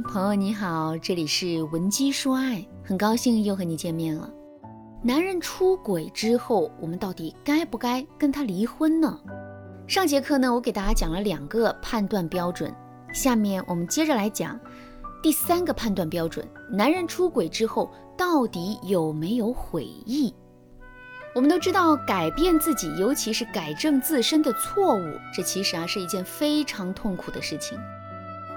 朋友你好，这里是文姬说爱，很高兴又和你见面了。男人出轨之后，我们到底该不该跟他离婚呢？上节课呢，我给大家讲了两个判断标准，下面我们接着来讲第三个判断标准：男人出轨之后到底有没有悔意？我们都知道，改变自己，尤其是改正自身的错误，这其实啊是一件非常痛苦的事情。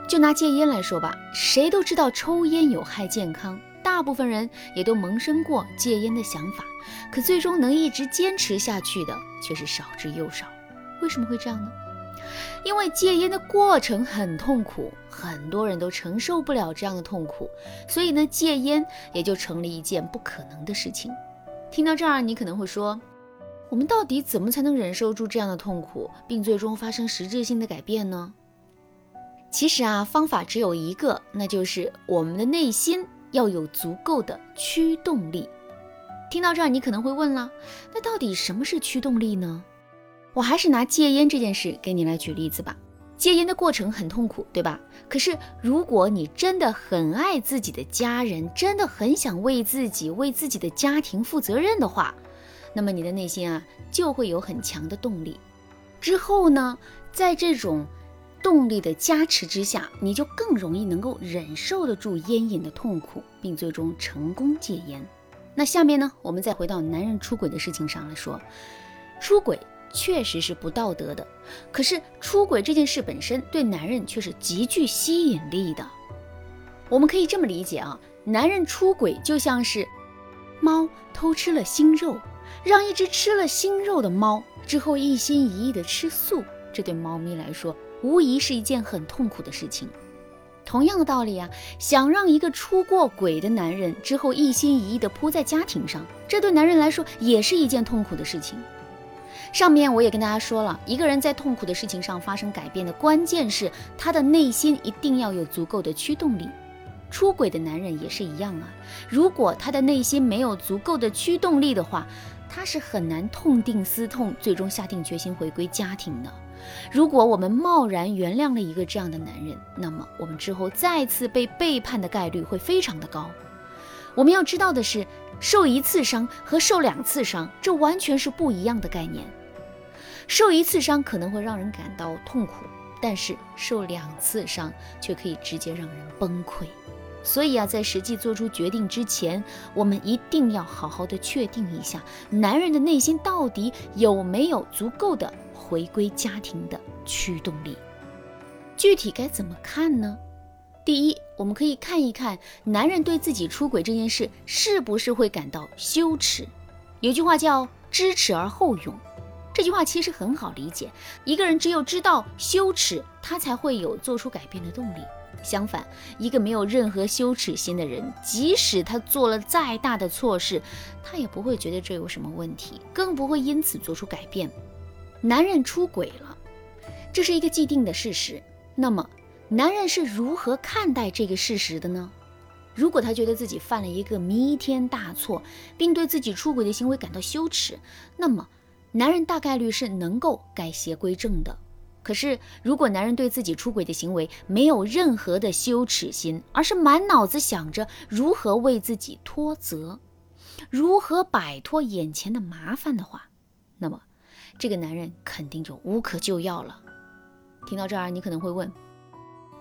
就拿戒烟来说吧，谁都知道抽烟有害健康，大部分人也都萌生过戒烟的想法，可最终能一直坚持下去的却是少之又少。为什么会这样呢？因为戒烟的过程很痛苦，很多人都承受不了这样的痛苦，所以呢，戒烟也就成了一件不可能的事情。听到这儿，你可能会说，我们到底怎么才能忍受住这样的痛苦，并最终发生实质性的改变呢？其实啊，方法只有一个，那就是我们的内心要有足够的驱动力。听到这儿，你可能会问了，那到底什么是驱动力呢？我还是拿戒烟这件事给你来举例子吧。戒烟的过程很痛苦，对吧？可是如果你真的很爱自己的家人，真的很想为自己、为自己的家庭负责任的话，那么你的内心啊就会有很强的动力。之后呢，在这种动力的加持之下，你就更容易能够忍受得住烟瘾的痛苦，并最终成功戒烟。那下面呢，我们再回到男人出轨的事情上来说，出轨。确实是不道德的，可是出轨这件事本身对男人却是极具吸引力的。我们可以这么理解啊，男人出轨就像是猫偷吃了腥肉，让一只吃了腥肉的猫之后一心一意的吃素，这对猫咪来说无疑是一件很痛苦的事情。同样的道理啊，想让一个出过轨的男人之后一心一意的扑在家庭上，这对男人来说也是一件痛苦的事情。上面我也跟大家说了，一个人在痛苦的事情上发生改变的关键是他的内心一定要有足够的驱动力。出轨的男人也是一样啊，如果他的内心没有足够的驱动力的话，他是很难痛定思痛，最终下定决心回归家庭的。如果我们贸然原谅了一个这样的男人，那么我们之后再次被背叛的概率会非常的高。我们要知道的是，受一次伤和受两次伤，这完全是不一样的概念。受一次伤可能会让人感到痛苦，但是受两次伤却可以直接让人崩溃。所以啊，在实际做出决定之前，我们一定要好好的确定一下，男人的内心到底有没有足够的回归家庭的驱动力。具体该怎么看呢？第一，我们可以看一看男人对自己出轨这件事是不是会感到羞耻。有句话叫“知耻而后勇”。这句话其实很好理解，一个人只有知道羞耻，他才会有做出改变的动力。相反，一个没有任何羞耻心的人，即使他做了再大的错事，他也不会觉得这有什么问题，更不会因此做出改变。男人出轨了，这是一个既定的事实。那么，男人是如何看待这个事实的呢？如果他觉得自己犯了一个弥天大错，并对自己出轨的行为感到羞耻，那么。男人大概率是能够改邪归正的，可是如果男人对自己出轨的行为没有任何的羞耻心，而是满脑子想着如何为自己脱责，如何摆脱眼前的麻烦的话，那么这个男人肯定就无可救药了。听到这儿，你可能会问，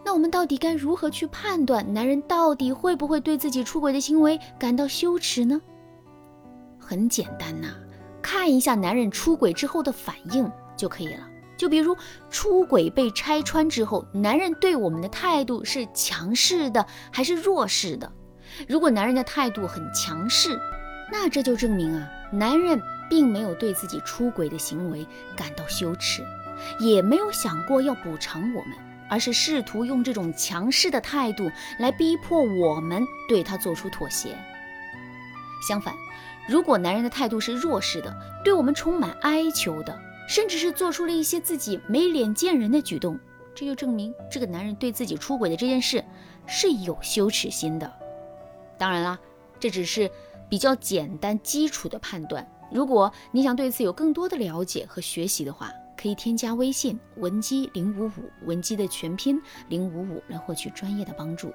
那我们到底该如何去判断男人到底会不会对自己出轨的行为感到羞耻呢？很简单呐。看一下男人出轨之后的反应就可以了。就比如出轨被拆穿之后，男人对我们的态度是强势的还是弱势的？如果男人的态度很强势，那这就证明啊，男人并没有对自己出轨的行为感到羞耻，也没有想过要补偿我们，而是试图用这种强势的态度来逼迫我们对他做出妥协。相反。如果男人的态度是弱势的，对我们充满哀求的，甚至是做出了一些自己没脸见人的举动，这就证明这个男人对自己出轨的这件事是有羞耻心的。当然啦，这只是比较简单基础的判断。如果你想对此有更多的了解和学习的话，可以添加微信文姬零五五，文姬的全拼零五五来获取专业的帮助。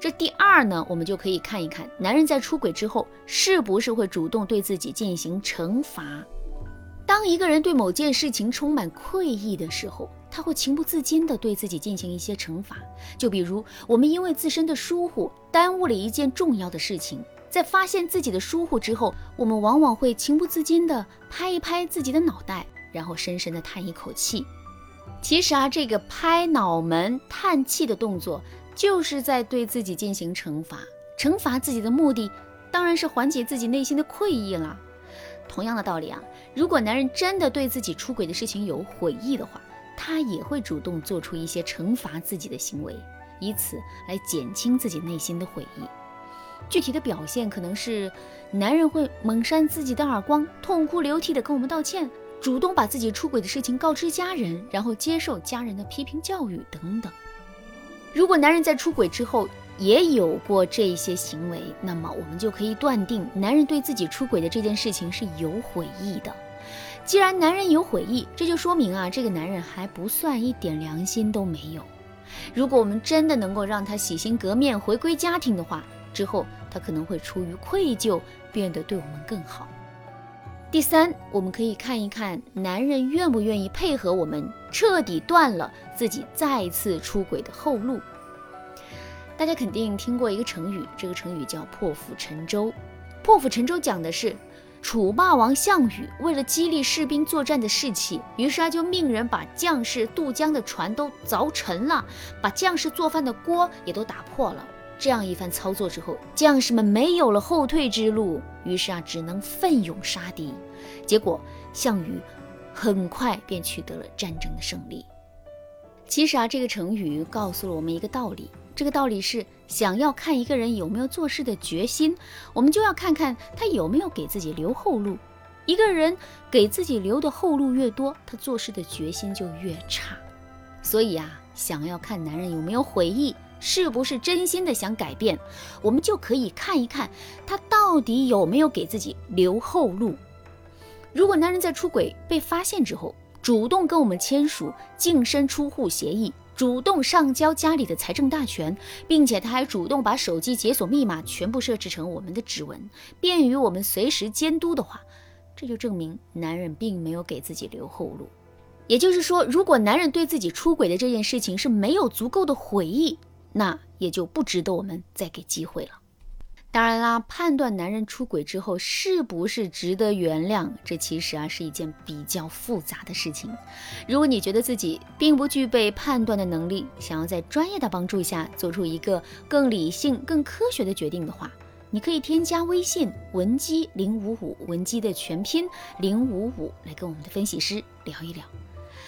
这第二呢，我们就可以看一看，男人在出轨之后是不是会主动对自己进行惩罚。当一个人对某件事情充满愧意的时候，他会情不自禁地对自己进行一些惩罚。就比如，我们因为自身的疏忽耽误了一件重要的事情，在发现自己的疏忽之后，我们往往会情不自禁地拍一拍自己的脑袋，然后深深地叹一口气。其实啊，这个拍脑门叹气的动作。就是在对自己进行惩罚，惩罚自己的目的当然是缓解自己内心的愧意了。同样的道理啊，如果男人真的对自己出轨的事情有悔意的话，他也会主动做出一些惩罚自己的行为，以此来减轻自己内心的悔意。具体的表现可能是，男人会猛扇自己的耳光，痛哭流涕的跟我们道歉，主动把自己出轨的事情告知家人，然后接受家人的批评教育等等。如果男人在出轨之后也有过这些行为，那么我们就可以断定，男人对自己出轨的这件事情是有悔意的。既然男人有悔意，这就说明啊，这个男人还不算一点良心都没有。如果我们真的能够让他洗心革面，回归家庭的话，之后他可能会出于愧疚，变得对我们更好。第三，我们可以看一看男人愿不愿意配合我们，彻底断了自己再次出轨的后路。大家肯定听过一个成语，这个成语叫“破釜沉舟”。破釜沉舟讲的是楚霸王项羽为了激励士兵作战的士气，于是他就命人把将士渡江的船都凿沉了，把将士做饭的锅也都打破了。这样一番操作之后，将士们没有了后退之路，于是啊，只能奋勇杀敌。结果，项羽很快便取得了战争的胜利。其实啊，这个成语告诉了我们一个道理：这个道理是，想要看一个人有没有做事的决心，我们就要看看他有没有给自己留后路。一个人给自己留的后路越多，他做事的决心就越差。所以啊，想要看男人有没有悔意。是不是真心的想改变，我们就可以看一看他到底有没有给自己留后路。如果男人在出轨被发现之后，主动跟我们签署净身出户协议，主动上交家里的财政大权，并且他还主动把手机解锁密码全部设置成我们的指纹，便于我们随时监督的话，这就证明男人并没有给自己留后路。也就是说，如果男人对自己出轨的这件事情是没有足够的悔意。那也就不值得我们再给机会了。当然啦，判断男人出轨之后是不是值得原谅，这其实啊是一件比较复杂的事情。如果你觉得自己并不具备判断的能力，想要在专业的帮助下做出一个更理性、更科学的决定的话，你可以添加微信文姬零五五，文姬的全拼零五五，来跟我们的分析师聊一聊。